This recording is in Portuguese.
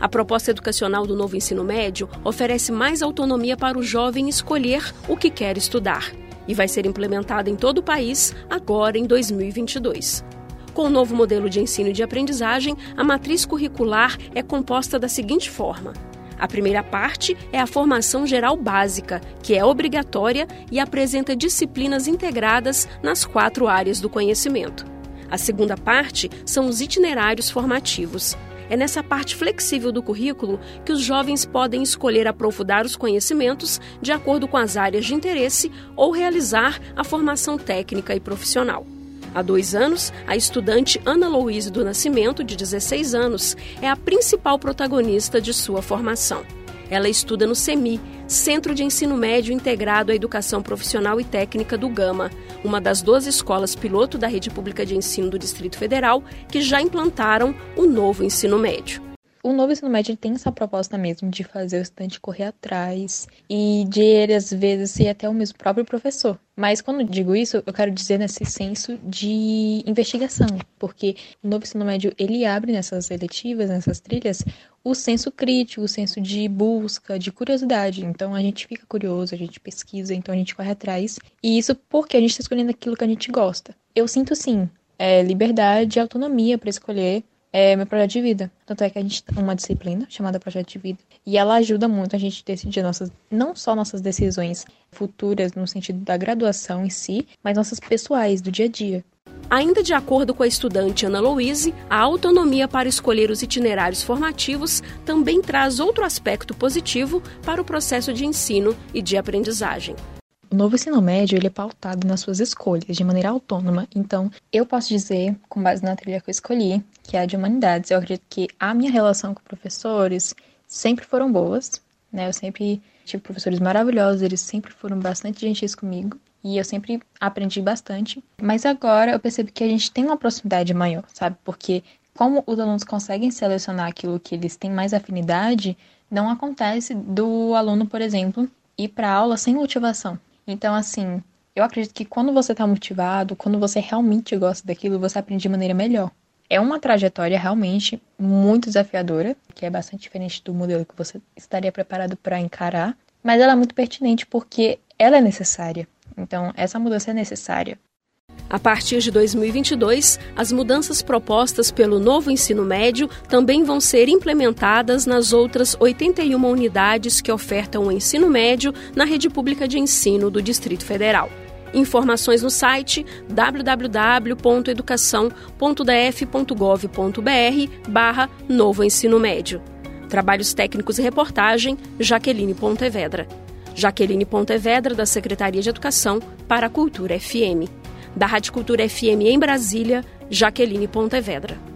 A proposta educacional do novo ensino médio oferece mais autonomia para o jovem escolher o que quer estudar e vai ser implementada em todo o país agora em 2022. Com o novo modelo de ensino e de aprendizagem, a matriz curricular é composta da seguinte forma: a primeira parte é a formação geral básica, que é obrigatória e apresenta disciplinas integradas nas quatro áreas do conhecimento. A segunda parte são os itinerários formativos. É nessa parte flexível do currículo que os jovens podem escolher aprofundar os conhecimentos de acordo com as áreas de interesse ou realizar a formação técnica e profissional. Há dois anos, a estudante Ana Louise do Nascimento, de 16 anos, é a principal protagonista de sua formação. Ela estuda no CEMI, Centro de Ensino Médio Integrado à Educação Profissional e Técnica do Gama, uma das 12 escolas piloto da Rede Pública de Ensino do Distrito Federal que já implantaram o novo ensino médio o novo ensino médio tem essa proposta mesmo de fazer o estudante correr atrás e de ele, às vezes, ser até o mesmo próprio professor. Mas quando digo isso, eu quero dizer nesse senso de investigação, porque o novo ensino médio ele abre nessas eletivas, nessas trilhas, o senso crítico, o senso de busca, de curiosidade. Então a gente fica curioso, a gente pesquisa, então a gente corre atrás. E isso porque a gente está escolhendo aquilo que a gente gosta. Eu sinto sim é, liberdade e autonomia para escolher é meu projeto de vida. Tanto é que a gente tem uma disciplina chamada projeto de vida e ela ajuda muito a gente decidir nossas, não só nossas decisões futuras no sentido da graduação em si, mas nossas pessoais do dia a dia. Ainda de acordo com a estudante Ana Louise, a autonomia para escolher os itinerários formativos também traz outro aspecto positivo para o processo de ensino e de aprendizagem. O novo ensino médio ele é pautado nas suas escolhas de maneira autônoma. Então, eu posso dizer, com base na trilha que eu escolhi, que é a de humanidades, eu acredito que a minha relação com professores sempre foram boas, né? Eu sempre tive professores maravilhosos, eles sempre foram bastante gentis comigo e eu sempre aprendi bastante. Mas agora eu percebo que a gente tem uma proximidade maior, sabe? Porque como os alunos conseguem selecionar aquilo que eles têm mais afinidade, não acontece do aluno, por exemplo, ir para aula sem motivação. Então, assim, eu acredito que quando você está motivado, quando você realmente gosta daquilo, você aprende de maneira melhor. É uma trajetória realmente muito desafiadora, que é bastante diferente do modelo que você estaria preparado para encarar, mas ela é muito pertinente porque ela é necessária. Então, essa mudança é necessária. A partir de 2022, as mudanças propostas pelo novo ensino médio também vão ser implementadas nas outras 81 unidades que ofertam o ensino médio na rede pública de ensino do Distrito Federal. Informações no site www.educação.df.gov.br barra Novo Ensino Médio. Trabalhos técnicos e reportagem, Jaqueline Pontevedra. Jaqueline Pontevedra, da Secretaria de Educação, para a Cultura FM. Da Rádio Cultura FM em Brasília, Jaqueline Pontevedra.